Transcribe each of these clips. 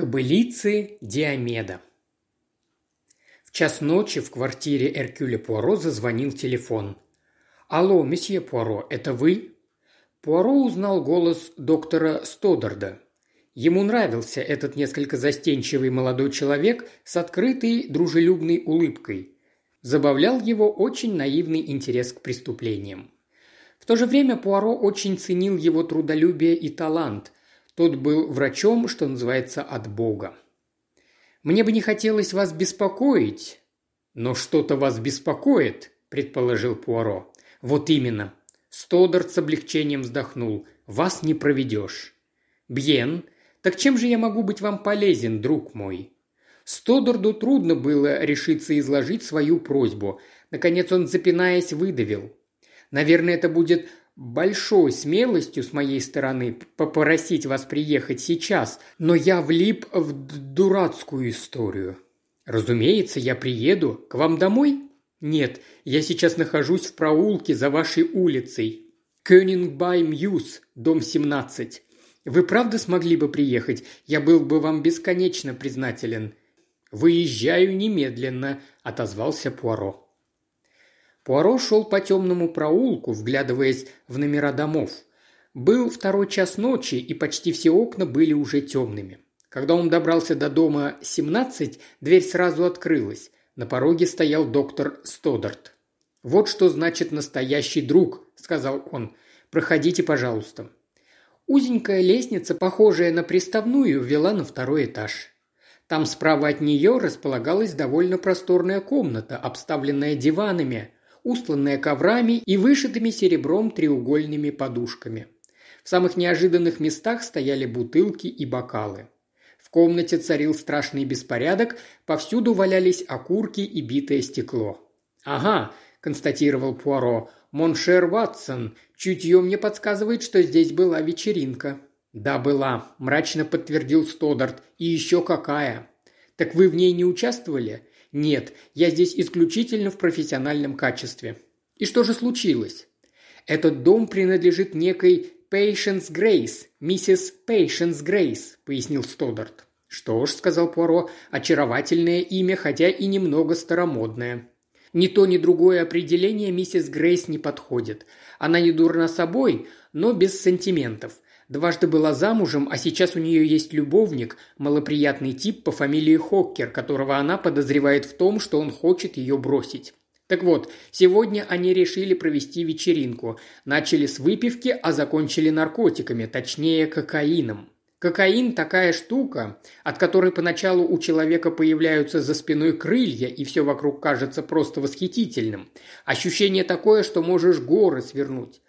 Кобылицы Диомеда. В час ночи в квартире Эркюля Пуаро зазвонил телефон. «Алло, месье Пуаро, это вы?» Пуаро узнал голос доктора Стодарда. Ему нравился этот несколько застенчивый молодой человек с открытой дружелюбной улыбкой. Забавлял его очень наивный интерес к преступлениям. В то же время Пуаро очень ценил его трудолюбие и талант – тот был врачом, что называется, от Бога. «Мне бы не хотелось вас беспокоить, но что-то вас беспокоит», – предположил Пуаро. «Вот именно». Стодарт с облегчением вздохнул. «Вас не проведешь». «Бьен, так чем же я могу быть вам полезен, друг мой?» Стодарду трудно было решиться изложить свою просьбу. Наконец он, запинаясь, выдавил. «Наверное, это будет большой смелостью с моей стороны попросить вас приехать сейчас, но я влип в дурацкую историю. Разумеется, я приеду. К вам домой? Нет, я сейчас нахожусь в проулке за вашей улицей. Кёнингбай-Мьюз, дом 17. Вы правда смогли бы приехать? Я был бы вам бесконечно признателен. «Выезжаю немедленно», – отозвался Пуаро. Пуаро шел по темному проулку, вглядываясь в номера домов. Был второй час ночи, и почти все окна были уже темными. Когда он добрался до дома 17, дверь сразу открылась. На пороге стоял доктор Стодарт. «Вот что значит настоящий друг», – сказал он. «Проходите, пожалуйста». Узенькая лестница, похожая на приставную, вела на второй этаж. Там справа от нее располагалась довольно просторная комната, обставленная диванами, устланная коврами и вышитыми серебром треугольными подушками. В самых неожиданных местах стояли бутылки и бокалы. В комнате царил страшный беспорядок, повсюду валялись окурки и битое стекло. «Ага», – констатировал Пуаро, – «Mon cher Ватсон, чутье мне подсказывает, что здесь была вечеринка». «Да, была», – мрачно подтвердил Стодарт. «И еще какая». «Так вы в ней не участвовали?» Нет, я здесь исключительно в профессиональном качестве. И что же случилось? Этот дом принадлежит некой Patience Грейс, миссис Patience Грейс, пояснил Стодарт. Что ж, сказал Пуаро, очаровательное имя, хотя и немного старомодное. Ни то, ни другое определение миссис Грейс не подходит. Она не дурна собой, но без сантиментов – Дважды была замужем, а сейчас у нее есть любовник, малоприятный тип по фамилии Хоккер, которого она подозревает в том, что он хочет ее бросить. Так вот, сегодня они решили провести вечеринку. Начали с выпивки, а закончили наркотиками, точнее кокаином. Кокаин – такая штука, от которой поначалу у человека появляются за спиной крылья, и все вокруг кажется просто восхитительным. Ощущение такое, что можешь горы свернуть.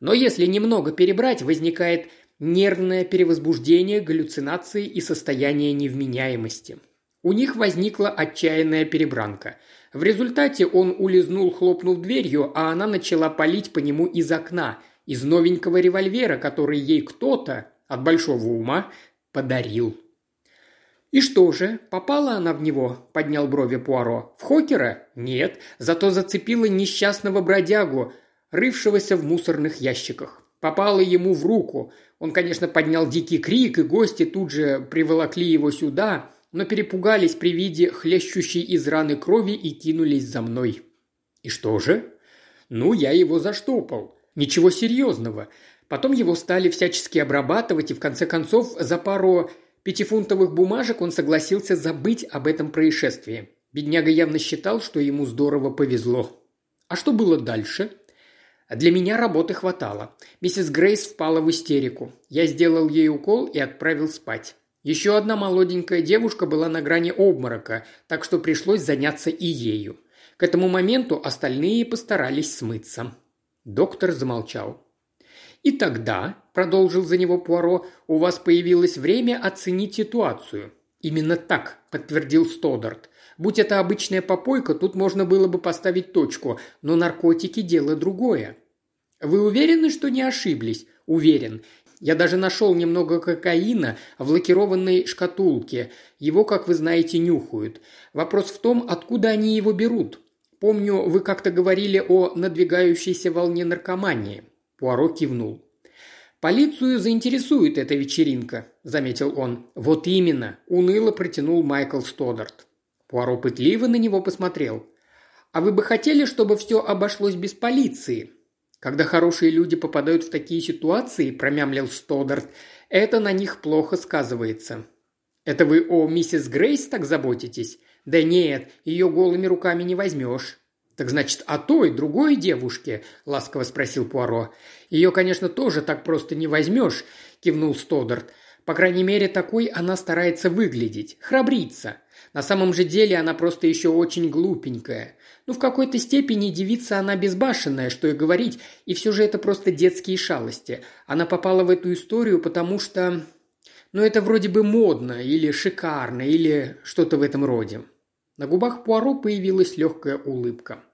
Но если немного перебрать, возникает нервное перевозбуждение, галлюцинации и состояние невменяемости. У них возникла отчаянная перебранка. В результате он улизнул, хлопнув дверью, а она начала палить по нему из окна, из новенького револьвера, который ей кто-то от большого ума подарил. «И что же, попала она в него?» – поднял брови Пуаро. «В Хокера? Нет, зато зацепила несчастного бродягу, рывшегося в мусорных ящиках. Попало ему в руку. Он, конечно, поднял дикий крик, и гости тут же приволокли его сюда, но перепугались при виде хлещущей из раны крови и кинулись за мной. И что же? Ну, я его заштопал. Ничего серьезного. Потом его стали всячески обрабатывать, и в конце концов за пару пятифунтовых бумажек он согласился забыть об этом происшествии. Бедняга явно считал, что ему здорово повезло. А что было дальше? Для меня работы хватало. Миссис Грейс впала в истерику. Я сделал ей укол и отправил спать. Еще одна молоденькая девушка была на грани обморока, так что пришлось заняться и ею. К этому моменту остальные постарались смыться. Доктор замолчал. «И тогда», – продолжил за него Пуаро, – «у вас появилось время оценить ситуацию». «Именно так», – подтвердил Стодарт. Будь это обычная попойка, тут можно было бы поставить точку, но наркотики – дело другое. Вы уверены, что не ошиблись? Уверен. Я даже нашел немного кокаина в лакированной шкатулке. Его, как вы знаете, нюхают. Вопрос в том, откуда они его берут. Помню, вы как-то говорили о надвигающейся волне наркомании. Пуаро кивнул. «Полицию заинтересует эта вечеринка», – заметил он. «Вот именно», – уныло протянул Майкл Стодарт. Пуаро пытливо на него посмотрел. «А вы бы хотели, чтобы все обошлось без полиции?» «Когда хорошие люди попадают в такие ситуации», – промямлил Стодарт, – «это на них плохо сказывается». «Это вы о миссис Грейс так заботитесь?» «Да нет, ее голыми руками не возьмешь». «Так значит, о той, другой девушке?» – ласково спросил Пуаро. «Ее, конечно, тоже так просто не возьмешь», – кивнул Стодарт. «По крайней мере, такой она старается выглядеть, храбриться. На самом же деле она просто еще очень глупенькая. Ну, в какой-то степени девица она безбашенная, что и говорить, и все же это просто детские шалости. Она попала в эту историю, потому что... Ну, это вроде бы модно, или шикарно, или что-то в этом роде. На губах Пуаро появилась легкая улыбка.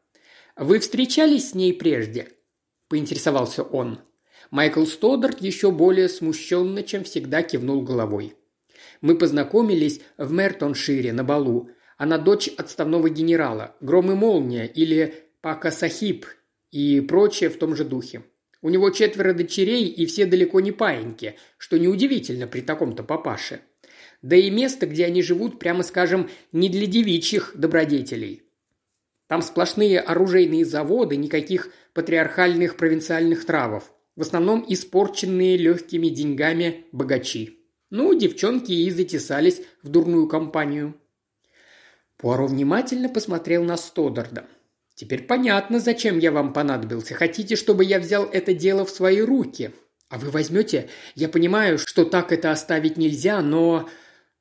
«Вы встречались с ней прежде?» – поинтересовался он. Майкл Стодарт еще более смущенно, чем всегда, кивнул головой. «Мы познакомились в Мертоншире на балу. Она дочь отставного генерала, Гром и Молния или Пака Сахиб и прочее в том же духе. У него четверо дочерей и все далеко не паиньки, что неудивительно при таком-то папаше. Да и место, где они живут, прямо скажем, не для девичьих добродетелей. Там сплошные оружейные заводы, никаких патриархальных провинциальных травов. В основном испорченные легкими деньгами богачи. Ну, девчонки и затесались в дурную компанию. Пуаро внимательно посмотрел на Стодарда. «Теперь понятно, зачем я вам понадобился. Хотите, чтобы я взял это дело в свои руки? А вы возьмете? Я понимаю, что так это оставить нельзя, но...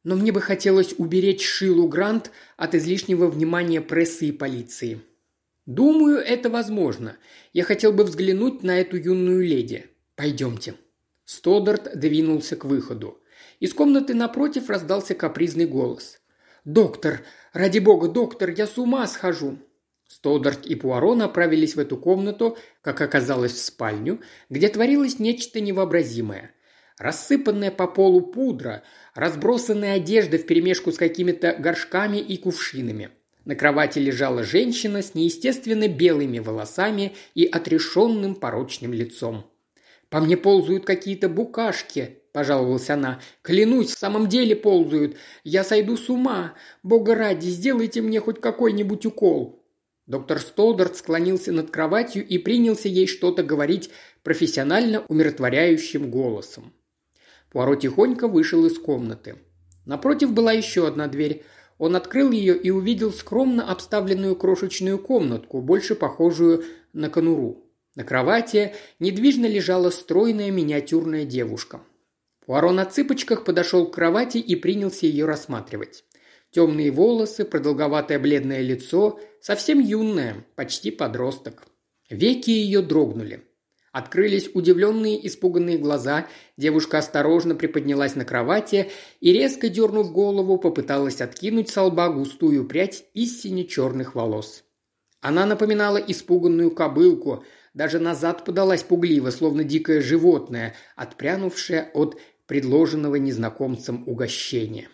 Но мне бы хотелось уберечь Шилу Грант от излишнего внимания прессы и полиции. Думаю, это возможно. Я хотел бы взглянуть на эту юную леди. Пойдемте». Стодарт двинулся к выходу. Из комнаты напротив раздался капризный голос. «Доктор! Ради бога, доктор, я с ума схожу!» Стодарт и Пуаро направились в эту комнату, как оказалось, в спальню, где творилось нечто невообразимое. Рассыпанная по полу пудра, разбросанная одежда вперемешку с какими-то горшками и кувшинами. На кровати лежала женщина с неестественно белыми волосами и отрешенным порочным лицом. «По мне ползают какие-то букашки», – пожаловалась она. «Клянусь, в самом деле ползают. Я сойду с ума. Бога ради, сделайте мне хоть какой-нибудь укол». Доктор Столдарт склонился над кроватью и принялся ей что-то говорить профессионально умиротворяющим голосом. Пуаро тихонько вышел из комнаты. Напротив была еще одна дверь. Он открыл ее и увидел скромно обставленную крошечную комнатку, больше похожую на конуру. На кровати недвижно лежала стройная миниатюрная девушка. Пуаро на цыпочках подошел к кровати и принялся ее рассматривать. Темные волосы, продолговатое бледное лицо, совсем юное, почти подросток. Веки ее дрогнули. Открылись удивленные, испуганные глаза, девушка осторожно приподнялась на кровати и, резко дернув голову, попыталась откинуть с лба густую прядь истине черных волос. Она напоминала испуганную кобылку – даже назад подалась пугливо, словно дикое животное, отпрянувшее от предложенного незнакомцем угощения.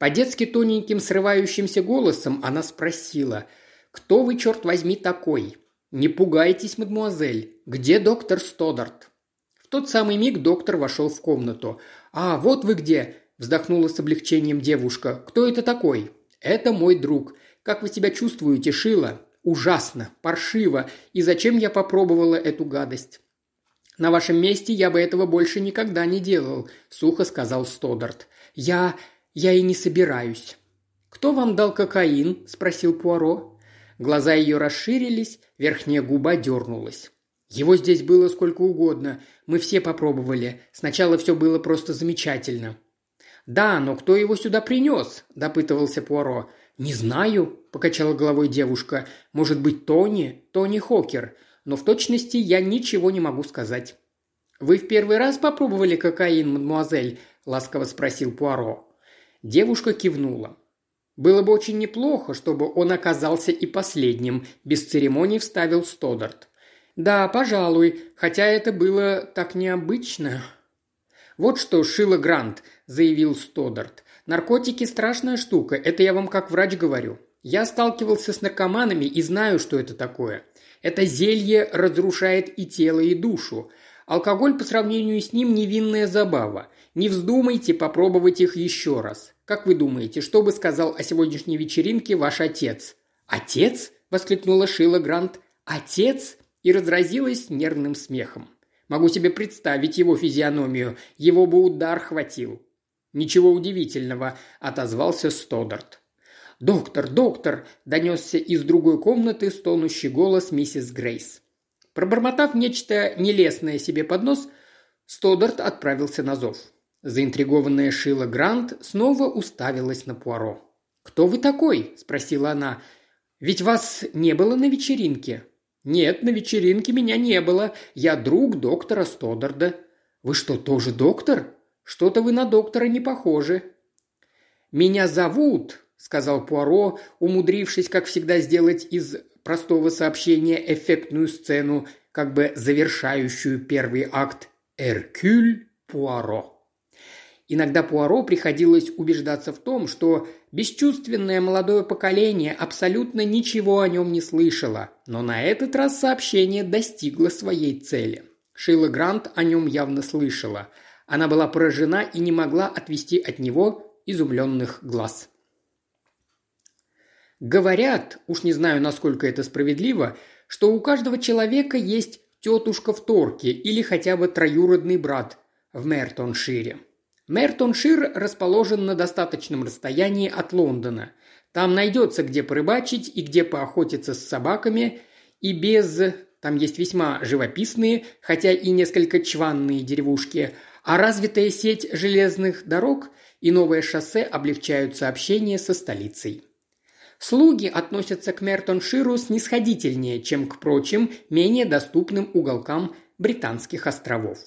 По-детски тоненьким срывающимся голосом она спросила «Кто вы, черт возьми, такой?» «Не пугайтесь, мадмуазель. Где доктор Стодарт?» В тот самый миг доктор вошел в комнату. «А, вот вы где!» – вздохнула с облегчением девушка. «Кто это такой?» «Это мой друг. Как вы себя чувствуете, Шила?» Ужасно, паршиво. И зачем я попробовала эту гадость? На вашем месте я бы этого больше никогда не делал, сухо сказал Стодарт. Я... я и не собираюсь. Кто вам дал кокаин? спросил Пуаро. Глаза ее расширились, верхняя губа дернулась. Его здесь было сколько угодно. Мы все попробовали. Сначала все было просто замечательно. «Да, но кто его сюда принес?» – допытывался Пуаро. «Не знаю», – покачала головой девушка. «Может быть, Тони? Тони Хокер. Но в точности я ничего не могу сказать». «Вы в первый раз попробовали кокаин, мадемуазель?» – ласково спросил Пуаро. Девушка кивнула. «Было бы очень неплохо, чтобы он оказался и последним», – без церемоний вставил Стодарт. «Да, пожалуй, хотя это было так необычно». «Вот что, Шила Грант», – заявил Стодарт. Наркотики – страшная штука, это я вам как врач говорю. Я сталкивался с наркоманами и знаю, что это такое. Это зелье разрушает и тело, и душу. Алкоголь по сравнению с ним невинная забава. Не вздумайте попробовать их еще раз. Как вы думаете, что бы сказал о сегодняшней вечеринке ваш отец?» «Отец?» – воскликнула Шила Грант. «Отец?» – и разразилась нервным смехом. Могу себе представить его физиономию, его бы удар хватил. «Ничего удивительного», – отозвался Стодарт. «Доктор, доктор!» – донесся из другой комнаты стонущий голос миссис Грейс. Пробормотав нечто нелестное себе под нос, Стодарт отправился на зов. Заинтригованная Шила Грант снова уставилась на Пуаро. «Кто вы такой?» – спросила она. «Ведь вас не было на вечеринке». «Нет, на вечеринке меня не было. Я друг доктора Стодарда». «Вы что, тоже доктор? Что-то вы на доктора не похожи». «Меня зовут», – сказал Пуаро, умудрившись, как всегда, сделать из простого сообщения эффектную сцену, как бы завершающую первый акт «Эркюль Пуаро». Иногда Пуаро приходилось убеждаться в том, что бесчувственное молодое поколение абсолютно ничего о нем не слышало, но на этот раз сообщение достигло своей цели. Шила Грант о нем явно слышала. Она была поражена и не могла отвести от него изумленных глаз. Говорят, уж не знаю, насколько это справедливо, что у каждого человека есть тетушка в Торке или хотя бы троюродный брат в Мертоншире – Мертоншир расположен на достаточном расстоянии от Лондона. Там найдется, где порыбачить и где поохотиться с собаками, и без... Там есть весьма живописные, хотя и несколько чванные деревушки, а развитая сеть железных дорог и новое шоссе облегчают сообщение со столицей. Слуги относятся к Мертонширу снисходительнее, чем к прочим, менее доступным уголкам Британских островов.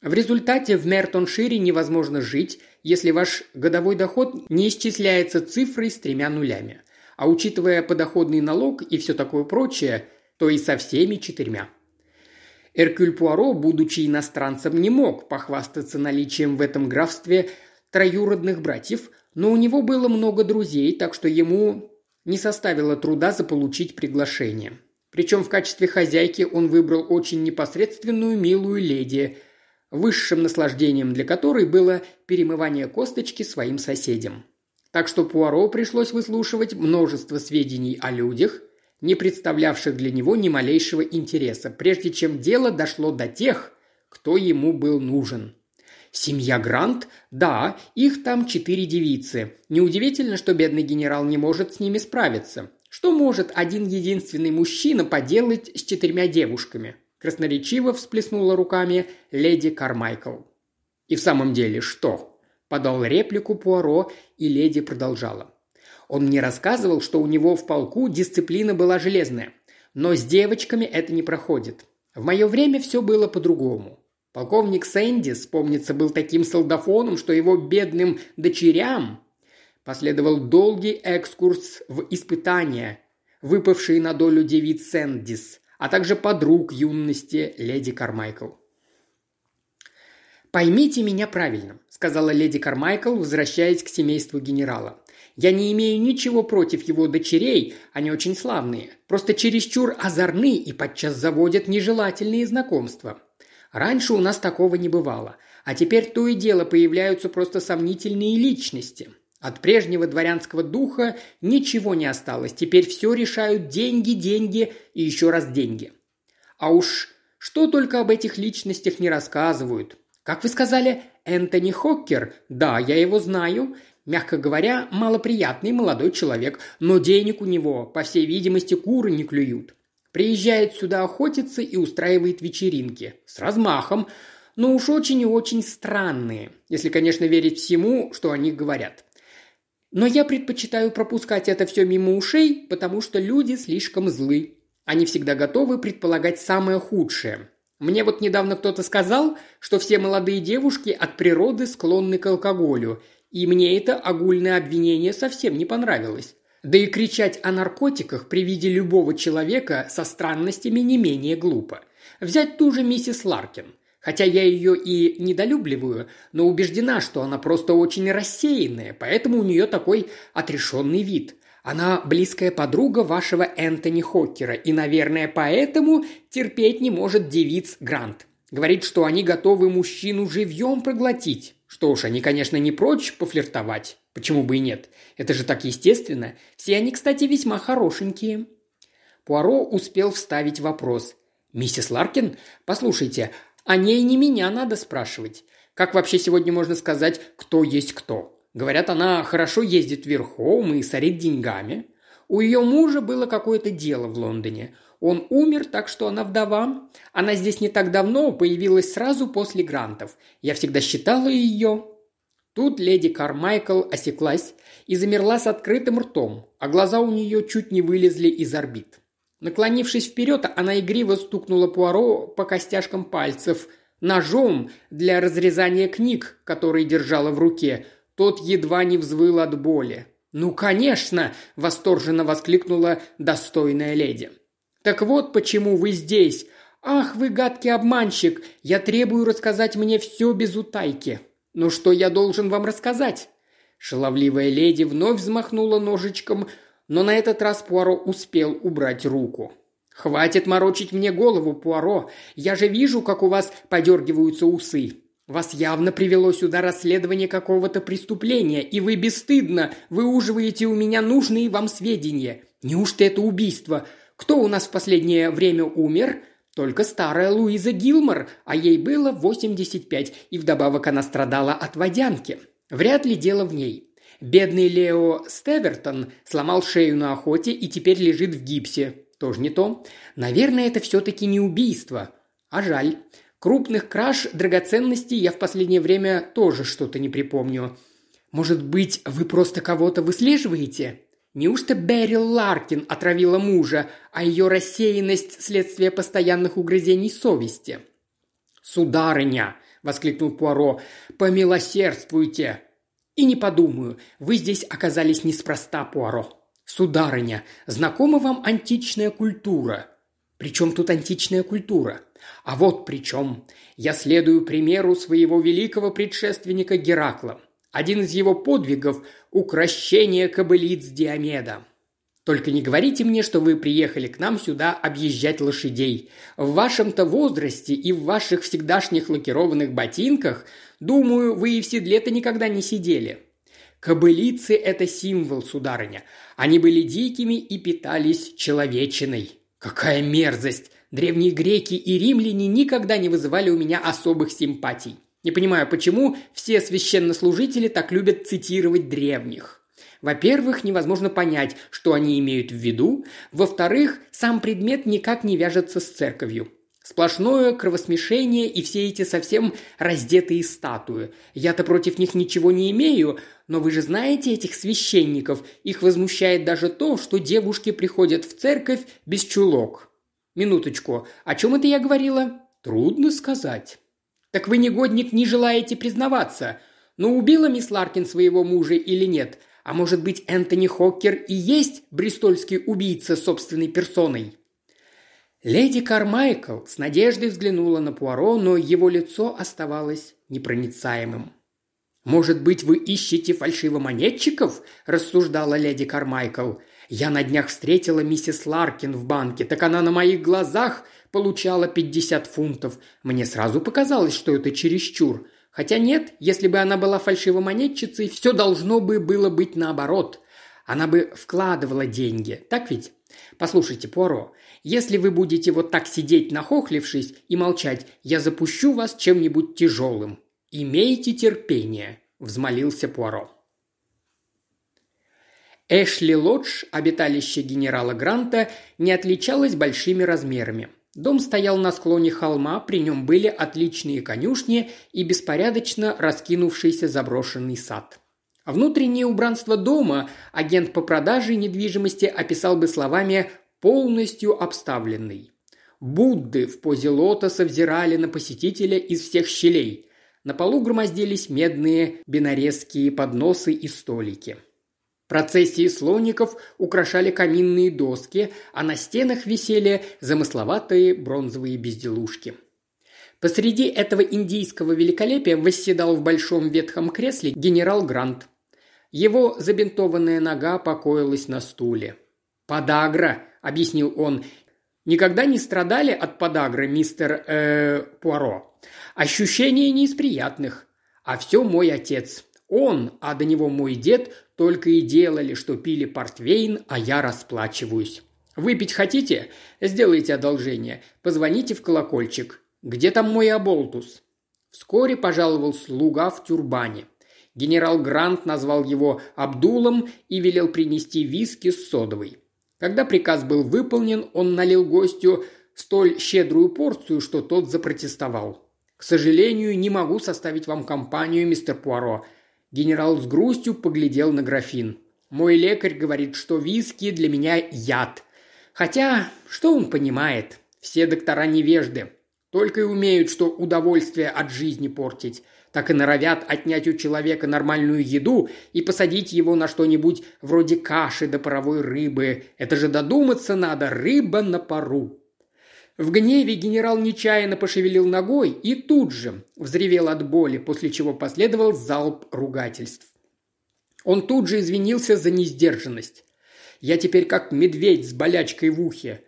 В результате в Мертоншире невозможно жить, если ваш годовой доход не исчисляется цифрой с тремя нулями. А учитывая подоходный налог и все такое прочее, то и со всеми четырьмя. Эркюль Пуаро, будучи иностранцем, не мог похвастаться наличием в этом графстве троюродных братьев, но у него было много друзей, так что ему не составило труда заполучить приглашение. Причем в качестве хозяйки он выбрал очень непосредственную милую леди – высшим наслаждением для которой было перемывание косточки своим соседям. Так что Пуаро пришлось выслушивать множество сведений о людях, не представлявших для него ни малейшего интереса, прежде чем дело дошло до тех, кто ему был нужен. Семья Грант? Да, их там четыре девицы. Неудивительно, что бедный генерал не может с ними справиться. Что может один единственный мужчина поделать с четырьмя девушками? красноречиво всплеснула руками леди Кармайкл. «И в самом деле что?» – подал реплику Пуаро, и леди продолжала. Он мне рассказывал, что у него в полку дисциплина была железная. Но с девочками это не проходит. В мое время все было по-другому. Полковник Сэндис, помнится, был таким солдафоном, что его бедным дочерям последовал долгий экскурс в испытания, выпавшие на долю девиц Сэндис, а также подруг юности леди Кармайкл. «Поймите меня правильно», – сказала леди Кармайкл, возвращаясь к семейству генерала. «Я не имею ничего против его дочерей, они очень славные, просто чересчур озорны и подчас заводят нежелательные знакомства. Раньше у нас такого не бывало, а теперь то и дело появляются просто сомнительные личности. От прежнего дворянского духа ничего не осталось. Теперь все решают деньги, деньги и еще раз деньги. А уж что только об этих личностях не рассказывают. Как вы сказали, Энтони Хоккер? Да, я его знаю. Мягко говоря, малоприятный молодой человек, но денег у него, по всей видимости, куры не клюют. Приезжает сюда охотиться и устраивает вечеринки. С размахом, но уж очень и очень странные, если, конечно, верить всему, что они говорят. Но я предпочитаю пропускать это все мимо ушей, потому что люди слишком злы. Они всегда готовы предполагать самое худшее. Мне вот недавно кто-то сказал, что все молодые девушки от природы склонны к алкоголю, и мне это огульное обвинение совсем не понравилось. Да и кричать о наркотиках при виде любого человека со странностями не менее глупо. Взять ту же миссис Ларкин – Хотя я ее и недолюбливаю, но убеждена, что она просто очень рассеянная, поэтому у нее такой отрешенный вид. Она близкая подруга вашего Энтони Хоккера и, наверное, поэтому терпеть не может девиц Грант. Говорит, что они готовы мужчину живьем проглотить. Что уж, они, конечно, не прочь пофлиртовать. Почему бы и нет? Это же так естественно. Все они, кстати, весьма хорошенькие. Пуаро успел вставить вопрос. «Миссис Ларкин, послушайте, о ней не меня надо спрашивать. Как вообще сегодня можно сказать, кто есть кто? Говорят, она хорошо ездит верхом и сорит деньгами. У ее мужа было какое-то дело в Лондоне. Он умер, так что она вдова. Она здесь не так давно, появилась сразу после грантов. Я всегда считала ее...» Тут леди Кармайкл осеклась и замерла с открытым ртом, а глаза у нее чуть не вылезли из орбит. Наклонившись вперед, она игриво стукнула Пуаро по костяшкам пальцев ножом для разрезания книг, который держала в руке. Тот едва не взвыл от боли. «Ну, конечно!» – восторженно воскликнула достойная леди. «Так вот почему вы здесь. Ах, вы гадкий обманщик! Я требую рассказать мне все без утайки. Ну что я должен вам рассказать?» Шаловливая леди вновь взмахнула ножичком, но на этот раз Пуаро успел убрать руку. «Хватит морочить мне голову, Пуаро. Я же вижу, как у вас подергиваются усы. Вас явно привело сюда расследование какого-то преступления, и вы бесстыдно выуживаете у меня нужные вам сведения. Неужто это убийство? Кто у нас в последнее время умер?» Только старая Луиза Гилмор, а ей было 85, и вдобавок она страдала от водянки. Вряд ли дело в ней. Бедный Лео Стевертон сломал шею на охоте и теперь лежит в гипсе. Тоже не то. Наверное, это все-таки не убийство. А жаль. Крупных краж драгоценностей я в последнее время тоже что-то не припомню. Может быть, вы просто кого-то выслеживаете? Неужто Берил Ларкин отравила мужа, а ее рассеянность – следствие постоянных угрызений совести? «Сударыня!» – воскликнул Пуаро. «Помилосердствуйте! И не подумаю, вы здесь оказались неспроста, Пуаро. Сударыня, знакома вам античная культура? Причем тут античная культура? А вот при чем. Я следую примеру своего великого предшественника Геракла. Один из его подвигов – укращение кобылиц Диомеда. Только не говорите мне, что вы приехали к нам сюда объезжать лошадей. В вашем-то возрасте и в ваших всегдашних лакированных ботинках, думаю, вы и в седле-то никогда не сидели. Кобылицы – это символ, сударыня. Они были дикими и питались человечиной. Какая мерзость! Древние греки и римляне никогда не вызывали у меня особых симпатий. Не понимаю, почему все священнослужители так любят цитировать древних. Во-первых, невозможно понять, что они имеют в виду. Во-вторых, сам предмет никак не вяжется с церковью. Сплошное кровосмешение и все эти совсем раздетые статуи. Я-то против них ничего не имею, но вы же знаете этих священников. Их возмущает даже то, что девушки приходят в церковь без чулок. Минуточку, о чем это я говорила? Трудно сказать. Так вы, негодник, не желаете признаваться. Но убила мисс Ларкин своего мужа или нет – а может быть, Энтони Хоккер и есть бристольский убийца собственной персоной? Леди Кармайкл с надеждой взглянула на Пуаро, но его лицо оставалось непроницаемым. «Может быть, вы ищете фальшивомонетчиков?» – рассуждала леди Кармайкл. «Я на днях встретила миссис Ларкин в банке, так она на моих глазах получала 50 фунтов. Мне сразу показалось, что это чересчур. Хотя нет, если бы она была фальшивомонетчицей, все должно бы было быть наоборот. Она бы вкладывала деньги, так ведь? Послушайте, Пуаро, если вы будете вот так сидеть нахохлившись и молчать, я запущу вас чем-нибудь тяжелым. Имейте терпение», – взмолился Пуаро. Эшли Лодж, обиталище генерала Гранта, не отличалось большими размерами – Дом стоял на склоне холма, при нем были отличные конюшни и беспорядочно раскинувшийся заброшенный сад. Внутреннее убранство дома агент по продаже недвижимости описал бы словами «полностью обставленный». Будды в позе лотоса взирали на посетителя из всех щелей. На полу громоздились медные бинарезские подносы и столики – Процессии слоников украшали каминные доски, а на стенах висели замысловатые бронзовые безделушки. Посреди этого индийского великолепия восседал в большом ветхом кресле генерал Грант. Его забинтованная нога покоилась на стуле. «Подагра», — объяснил он, Никогда не страдали от подагры, мистер э, Пуаро? Ощущения не из приятных. А все мой отец. Он, а до него мой дед, только и делали, что пили портвейн, а я расплачиваюсь. Выпить хотите? Сделайте одолжение. Позвоните в колокольчик. Где там мой оболтус?» Вскоре пожаловал слуга в тюрбане. Генерал Грант назвал его Абдулом и велел принести виски с содовой. Когда приказ был выполнен, он налил гостю столь щедрую порцию, что тот запротестовал. «К сожалению, не могу составить вам компанию, мистер Пуаро». Генерал с грустью поглядел на графин. «Мой лекарь говорит, что виски для меня яд. Хотя, что он понимает? Все доктора невежды. Только и умеют, что удовольствие от жизни портить так и норовят отнять у человека нормальную еду и посадить его на что-нибудь вроде каши до паровой рыбы. Это же додуматься надо, рыба на пару. В гневе генерал нечаянно пошевелил ногой и тут же взревел от боли, после чего последовал залп ругательств. Он тут же извинился за несдержанность. «Я теперь как медведь с болячкой в ухе.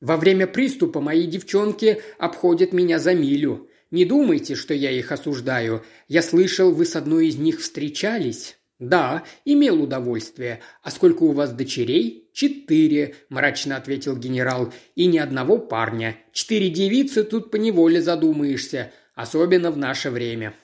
Во время приступа мои девчонки обходят меня за милю. Не думайте, что я их осуждаю. Я слышал, вы с одной из них встречались. «Да, имел удовольствие. А сколько у вас дочерей?» «Четыре», – мрачно ответил генерал. «И ни одного парня. Четыре девицы тут поневоле задумаешься, особенно в наше время».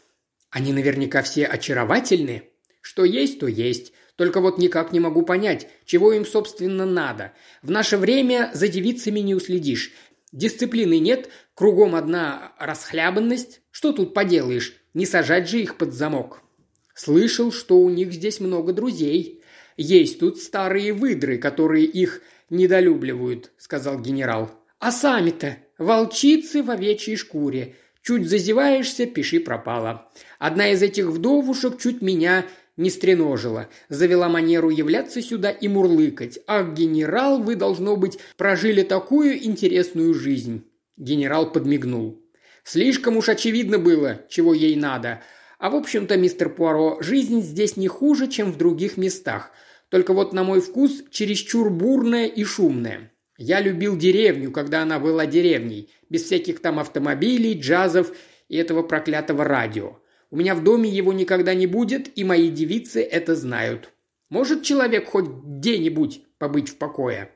«Они наверняка все очаровательны?» «Что есть, то есть. Только вот никак не могу понять, чего им, собственно, надо. В наше время за девицами не уследишь. Дисциплины нет, кругом одна расхлябанность. Что тут поделаешь? Не сажать же их под замок. Слышал, что у них здесь много друзей. Есть тут старые выдры, которые их недолюбливают», — сказал генерал. «А сами-то волчицы в овечьей шкуре. Чуть зазеваешься, пиши пропало. Одна из этих вдовушек чуть меня не стреножила. Завела манеру являться сюда и мурлыкать. «Ах, генерал, вы, должно быть, прожили такую интересную жизнь!» Генерал подмигнул. «Слишком уж очевидно было, чего ей надо. А в общем-то, мистер Пуаро, жизнь здесь не хуже, чем в других местах. Только вот на мой вкус чересчур бурная и шумная. Я любил деревню, когда она была деревней, без всяких там автомобилей, джазов и этого проклятого радио. У меня в доме его никогда не будет, и мои девицы это знают. Может человек хоть где-нибудь побыть в покое?»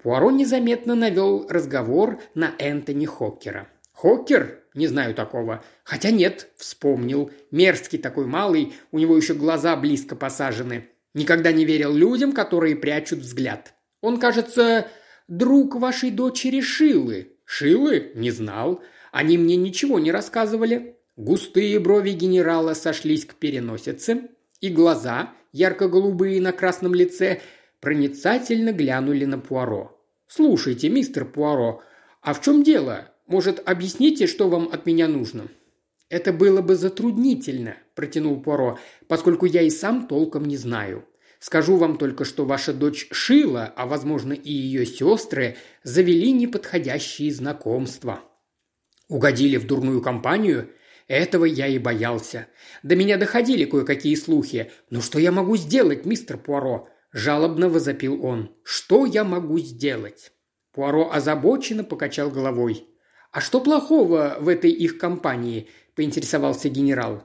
Пуаро незаметно навел разговор на Энтони Хоккера. «Хоккер? Не знаю такого. Хотя нет, вспомнил. Мерзкий такой малый, у него еще глаза близко посажены. Никогда не верил людям, которые прячут взгляд. Он, кажется, друг вашей дочери Шилы. Шилы? Не знал. Они мне ничего не рассказывали. Густые брови генерала сошлись к переносице, и глаза, ярко-голубые на красном лице, проницательно глянули на Пуаро. «Слушайте, мистер Пуаро, а в чем дело? Может, объясните, что вам от меня нужно?» «Это было бы затруднительно», – протянул Пуаро, «поскольку я и сам толком не знаю. Скажу вам только, что ваша дочь Шила, а, возможно, и ее сестры, завели неподходящие знакомства». «Угодили в дурную компанию?» Этого я и боялся. До меня доходили кое-какие слухи. «Но что я могу сделать, мистер Пуаро?» – жалобно возопил он. «Что я могу сделать?» Пуаро озабоченно покачал головой. «А что плохого в этой их компании?» – поинтересовался генерал.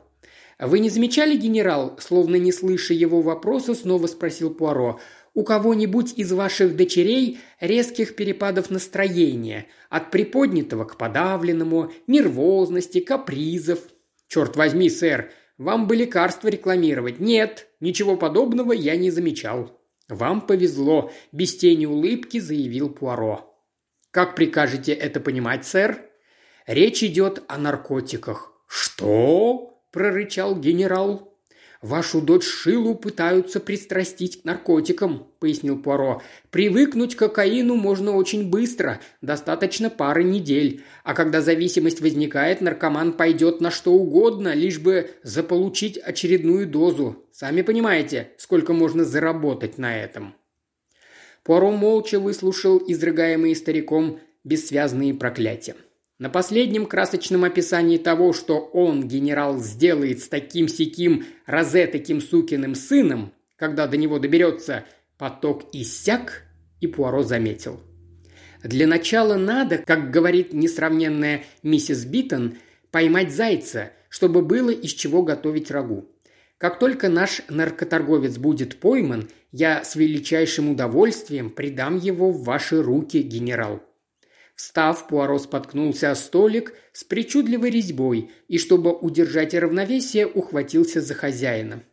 «Вы не замечали, генерал?» – словно не слыша его вопроса, снова спросил Пуаро у кого-нибудь из ваших дочерей резких перепадов настроения, от приподнятого к подавленному, нервозности, капризов. Черт возьми, сэр, вам бы лекарства рекламировать. Нет, ничего подобного я не замечал. Вам повезло, без тени улыбки заявил Пуаро. Как прикажете это понимать, сэр? Речь идет о наркотиках. Что? прорычал генерал. «Вашу дочь Шилу пытаются пристрастить к наркотикам», – пояснил Пуаро. «Привыкнуть к кокаину можно очень быстро, достаточно пары недель. А когда зависимость возникает, наркоман пойдет на что угодно, лишь бы заполучить очередную дозу. Сами понимаете, сколько можно заработать на этом». Пуаро молча выслушал изрыгаемые стариком бессвязные проклятия. На последнем красочном описании того, что он, генерал, сделает с таким сяким розетоким сукиным сыном, когда до него доберется, поток иссяк, и Пуаро заметил. Для начала надо, как говорит несравненная миссис Битон, поймать зайца, чтобы было из чего готовить рагу. Как только наш наркоторговец будет пойман, я с величайшим удовольствием предам его в ваши руки, генерал». Встав, Пуаро споткнулся о столик с причудливой резьбой и, чтобы удержать равновесие, ухватился за хозяина.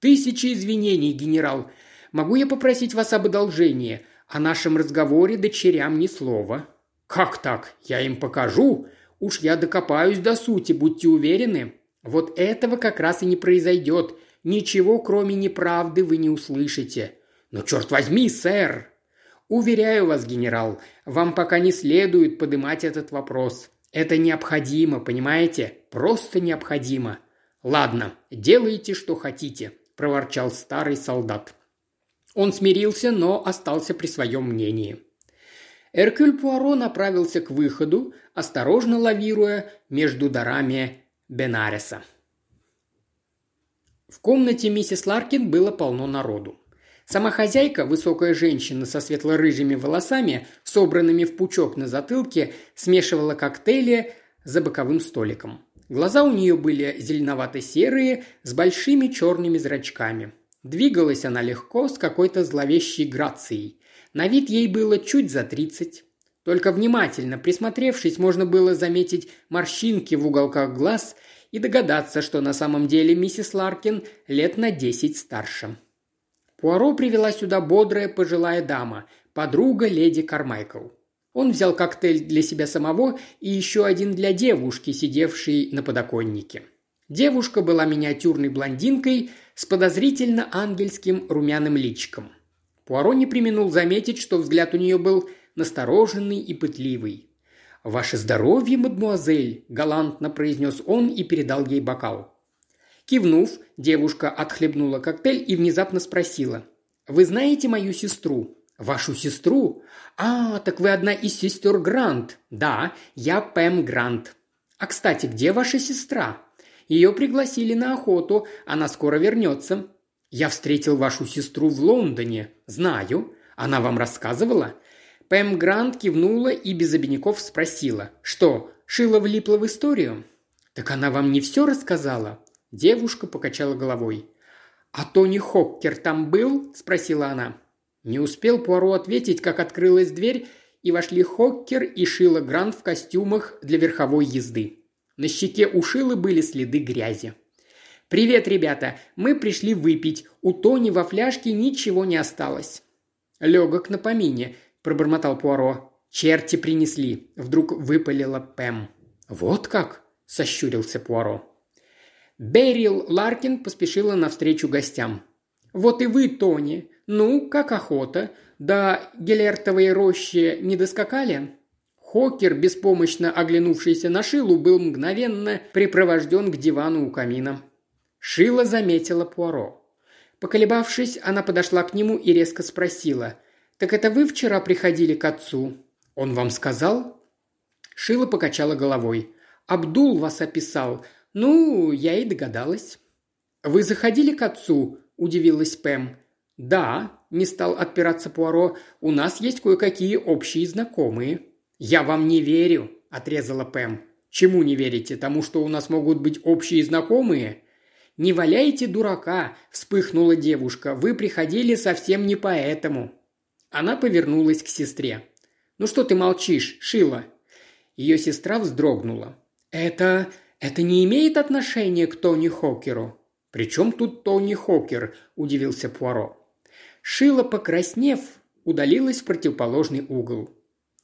«Тысячи извинений, генерал. Могу я попросить вас об одолжении? О нашем разговоре дочерям ни слова». «Как так? Я им покажу. Уж я докопаюсь до сути, будьте уверены. Вот этого как раз и не произойдет. Ничего, кроме неправды, вы не услышите». «Но черт возьми, сэр!» Уверяю вас, генерал, вам пока не следует поднимать этот вопрос. Это необходимо, понимаете? Просто необходимо. Ладно, делайте, что хотите, проворчал старый солдат. Он смирился, но остался при своем мнении. Эркюль Пуаро направился к выходу, осторожно лавируя между дарами Бенареса. В комнате миссис Ларкин было полно народу. Сама хозяйка, высокая женщина со светло-рыжими волосами, собранными в пучок на затылке, смешивала коктейли за боковым столиком. Глаза у нее были зеленовато-серые, с большими черными зрачками. Двигалась она легко, с какой-то зловещей грацией. На вид ей было чуть за тридцать. Только внимательно присмотревшись, можно было заметить морщинки в уголках глаз и догадаться, что на самом деле миссис Ларкин лет на десять старше. Пуаро привела сюда бодрая пожилая дама, подруга леди Кармайкл. Он взял коктейль для себя самого и еще один для девушки, сидевшей на подоконнике. Девушка была миниатюрной блондинкой с подозрительно ангельским румяным личиком. Пуаро не применул заметить, что взгляд у нее был настороженный и пытливый. «Ваше здоровье, мадмуазель!» – галантно произнес он и передал ей бокал. Кивнув, девушка отхлебнула коктейль и внезапно спросила. «Вы знаете мою сестру?» «Вашу сестру? А, так вы одна из сестер Грант. Да, я Пэм Грант. А, кстати, где ваша сестра?» Ее пригласили на охоту, она скоро вернется. Я встретил вашу сестру в Лондоне. Знаю. Она вам рассказывала?» Пэм Грант кивнула и без обиняков спросила. «Что, Шила влипла в историю?» «Так она вам не все рассказала?» Девушка покачала головой. «А Тони Хоккер там был?» – спросила она. Не успел Пуаро ответить, как открылась дверь, и вошли Хоккер и Шила Грант в костюмах для верховой езды. На щеке у Шилы были следы грязи. «Привет, ребята! Мы пришли выпить. У Тони во фляжке ничего не осталось». «Легок на помине», – пробормотал Пуаро. «Черти принесли», – вдруг выпалила Пэм. «Вот как?» – сощурился Пуаро. Берил Ларкин поспешила навстречу гостям. «Вот и вы, Тони. Ну, как охота? До Гелертовой рощи не доскакали?» Хокер, беспомощно оглянувшийся на Шилу, был мгновенно припровожден к дивану у камина. Шила заметила Пуаро. Поколебавшись, она подошла к нему и резко спросила. «Так это вы вчера приходили к отцу?» «Он вам сказал?» Шила покачала головой. «Абдул вас описал. «Ну, я и догадалась». «Вы заходили к отцу?» – удивилась Пэм. «Да», – не стал отпираться Пуаро, – «у нас есть кое-какие общие знакомые». «Я вам не верю», – отрезала Пэм. «Чему не верите? Тому, что у нас могут быть общие знакомые?» «Не валяйте дурака», – вспыхнула девушка. «Вы приходили совсем не поэтому». Она повернулась к сестре. «Ну что ты молчишь, Шила?» Ее сестра вздрогнула. «Это... «Это не имеет отношения к Тони Хокеру?» «При чем тут Тони Хокер?» – удивился Пуаро. Шила, покраснев, удалилась в противоположный угол.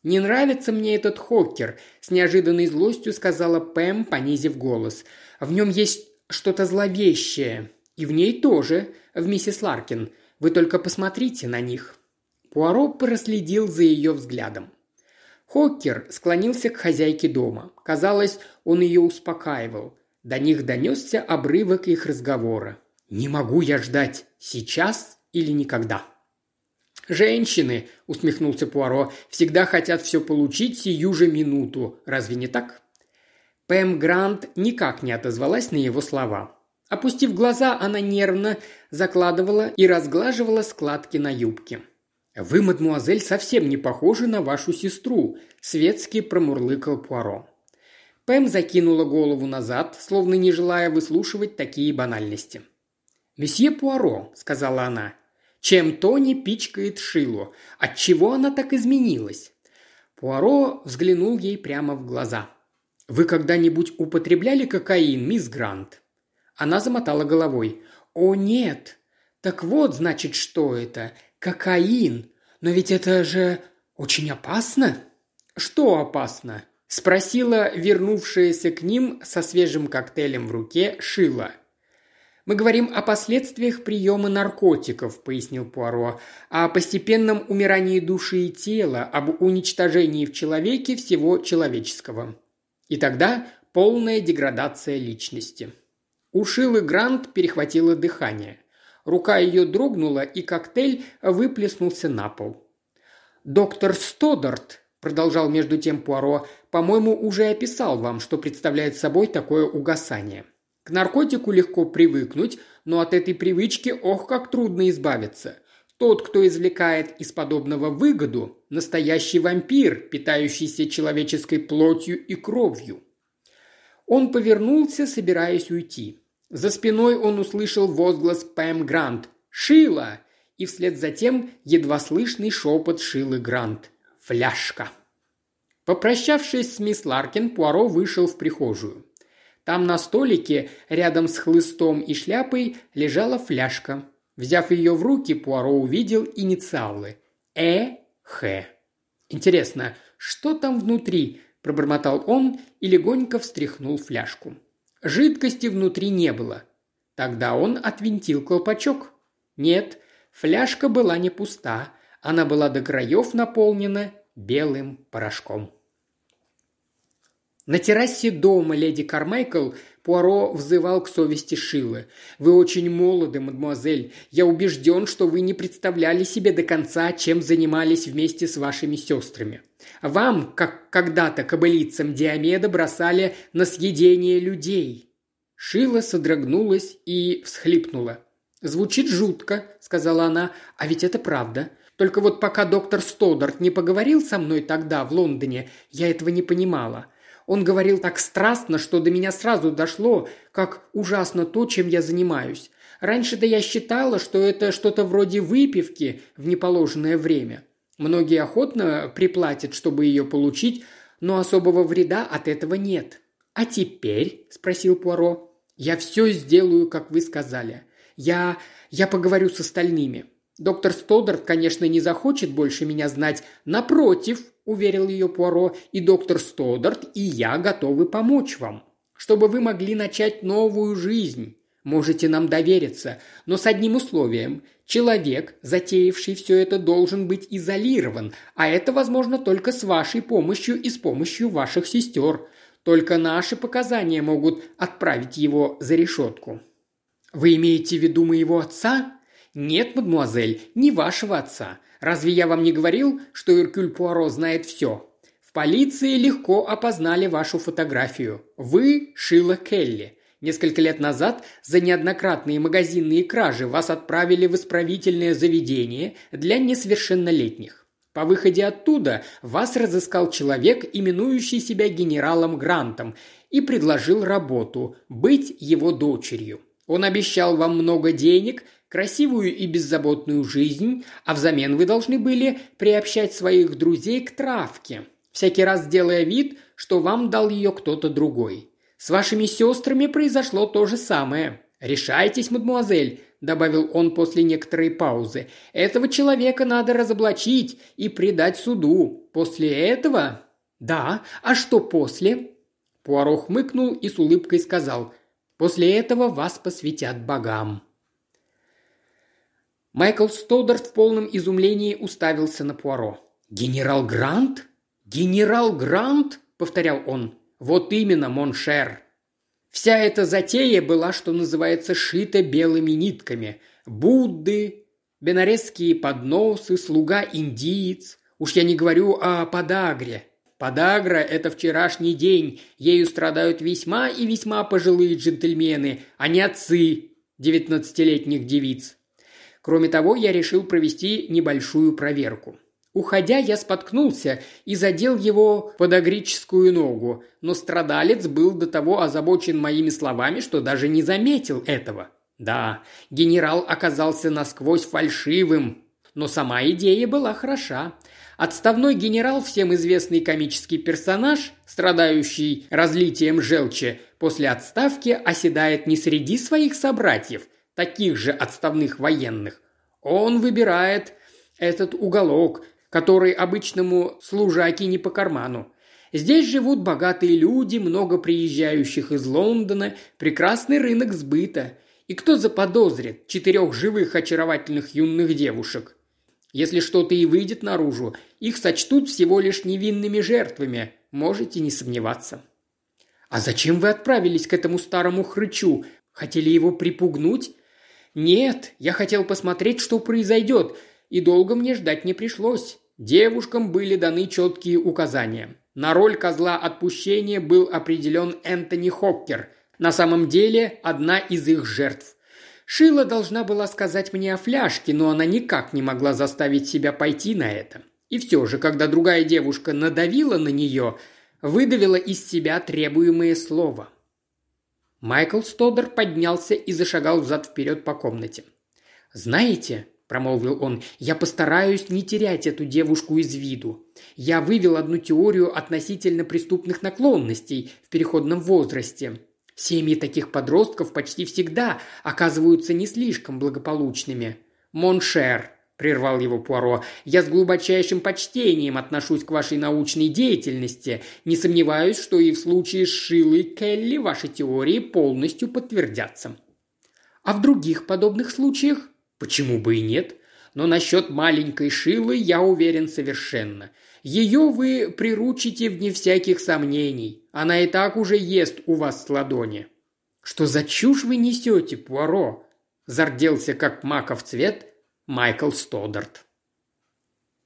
«Не нравится мне этот Хокер», – с неожиданной злостью сказала Пэм, понизив голос. «В нем есть что-то зловещее. И в ней тоже, в миссис Ларкин. Вы только посмотрите на них». Пуаро проследил за ее взглядом. Хоккер склонился к хозяйке дома. Казалось, он ее успокаивал. До них донесся обрывок их разговора. «Не могу я ждать. Сейчас или никогда?» «Женщины», — усмехнулся Пуаро, — «всегда хотят все получить сию же минуту. Разве не так?» Пэм Грант никак не отозвалась на его слова. Опустив глаза, она нервно закладывала и разглаживала складки на юбке. «Вы, мадмуазель, совсем не похожи на вашу сестру», – светски промурлыкал Пуаро. Пэм закинула голову назад, словно не желая выслушивать такие банальности. «Месье Пуаро», – сказала она, – «чем Тони пичкает Шилу? Отчего она так изменилась?» Пуаро взглянул ей прямо в глаза. «Вы когда-нибудь употребляли кокаин, мисс Грант?» Она замотала головой. «О, нет! Так вот, значит, что это? Кокаин! Но ведь это же очень опасно!» «Что опасно?» – спросила вернувшаяся к ним со свежим коктейлем в руке Шила. «Мы говорим о последствиях приема наркотиков», – пояснил Пуаро, «о постепенном умирании души и тела, об уничтожении в человеке всего человеческого. И тогда полная деградация личности». У Шилы Грант перехватило дыхание. Рука ее дрогнула, и коктейль выплеснулся на пол. «Доктор Стодарт», – продолжал между тем Пуаро, – «по-моему, уже описал вам, что представляет собой такое угасание. К наркотику легко привыкнуть, но от этой привычки ох, как трудно избавиться. Тот, кто извлекает из подобного выгоду, настоящий вампир, питающийся человеческой плотью и кровью. Он повернулся, собираясь уйти. За спиной он услышал возглас Пэм Грант «Шила!» и вслед за тем едва слышный шепот Шилы Грант «Фляжка!». Попрощавшись с мисс Ларкин, Пуаро вышел в прихожую. Там на столике, рядом с хлыстом и шляпой, лежала фляжка. Взяв ее в руки, Пуаро увидел инициалы «Э. Х». «Интересно, что там внутри?» – пробормотал он и легонько встряхнул фляжку. Жидкости внутри не было. Тогда он отвинтил колпачок. Нет, фляжка была не пуста, она была до краев наполнена белым порошком. На террасе дома леди Кармайкл Пуаро взывал к совести Шилы. «Вы очень молоды, мадемуазель. Я убежден, что вы не представляли себе до конца, чем занимались вместе с вашими сестрами. Вам, как когда-то кобылицам Диомеда, бросали на съедение людей». Шила содрогнулась и всхлипнула. «Звучит жутко», — сказала она, — «а ведь это правда. Только вот пока доктор Стодарт не поговорил со мной тогда, в Лондоне, я этого не понимала. Он говорил так страстно, что до меня сразу дошло, как ужасно то, чем я занимаюсь. Раньше-то я считала, что это что-то вроде выпивки в неположенное время. Многие охотно приплатят, чтобы ее получить, но особого вреда от этого нет. «А теперь?» – спросил Пуаро. «Я все сделаю, как вы сказали. Я... я поговорю с остальными. Доктор Стодарт, конечно, не захочет больше меня знать. Напротив, уверил ее Пуаро, и доктор Стодарт, и я готовы помочь вам, чтобы вы могли начать новую жизнь. Можете нам довериться, но с одним условием. Человек, затеявший все это, должен быть изолирован, а это возможно только с вашей помощью и с помощью ваших сестер. Только наши показания могут отправить его за решетку». «Вы имеете в виду моего отца?» «Нет, мадемуазель, не вашего отца. Разве я вам не говорил, что Иркюль Пуаро знает все? В полиции легко опознали вашу фотографию. Вы Шила Келли. Несколько лет назад за неоднократные магазинные кражи вас отправили в исправительное заведение для несовершеннолетних. По выходе оттуда вас разыскал человек, именующий себя генералом Грантом, и предложил работу – быть его дочерью. Он обещал вам много денег, красивую и беззаботную жизнь, а взамен вы должны были приобщать своих друзей к травке, всякий раз делая вид, что вам дал ее кто-то другой. С вашими сестрами произошло то же самое. Решайтесь, мадемуазель, добавил он после некоторой паузы. Этого человека надо разоблачить и предать суду. После этого... Да, а что после? Пуаро хмыкнул и с улыбкой сказал. После этого вас посвятят богам. Майкл Стодарт в полном изумлении уставился на Пуаро. «Генерал Грант? Генерал Грант?» – повторял он. Вот именно, mon cher. Вся эта затея была, что называется, шита белыми нитками. Будды, бенаресские подносы, слуга-индиец. Уж я не говорю о подагре. Подагра – это вчерашний день. Ею страдают весьма и весьма пожилые джентльмены, а не отцы девятнадцатилетних девиц. Кроме того, я решил провести небольшую проверку. Уходя, я споткнулся и задел его подогрическую ногу, но страдалец был до того озабочен моими словами, что даже не заметил этого. Да, генерал оказался насквозь фальшивым, но сама идея была хороша. Отставной генерал, всем известный комический персонаж, страдающий разлитием желчи, после отставки оседает не среди своих собратьев, таких же отставных военных. Он выбирает этот уголок, который обычному служаке не по карману. Здесь живут богатые люди, много приезжающих из Лондона, прекрасный рынок сбыта. И кто заподозрит четырех живых очаровательных юных девушек? Если что-то и выйдет наружу, их сочтут всего лишь невинными жертвами, можете не сомневаться. А зачем вы отправились к этому старому хрычу? Хотели его припугнуть? Нет, я хотел посмотреть, что произойдет, и долго мне ждать не пришлось. Девушкам были даны четкие указания. На роль козла отпущения был определен Энтони Хоккер, на самом деле одна из их жертв. Шила должна была сказать мне о фляжке, но она никак не могла заставить себя пойти на это. И все же, когда другая девушка надавила на нее, выдавила из себя требуемое слово. Майкл Стодарт поднялся и зашагал взад-вперед по комнате. «Знаете», – промолвил он, – «я постараюсь не терять эту девушку из виду. Я вывел одну теорию относительно преступных наклонностей в переходном возрасте. Семьи таких подростков почти всегда оказываются не слишком благополучными. «Mon cher», – прервал его Пуаро, – «я с глубочайшим почтением отношусь к вашей научной деятельности. Не сомневаюсь, что и в случае с Шилой Келли ваши теории полностью подтвердятся». «А в других подобных случаях?» «Почему бы и нет?» Но насчет маленькой Шилы я уверен совершенно. Ее вы приручите вне всяких сомнений. Она и так уже ест у вас с ладони». «Что за чушь вы несете, Пуаро?» – зарделся как маков цвет Майкл Стодарт.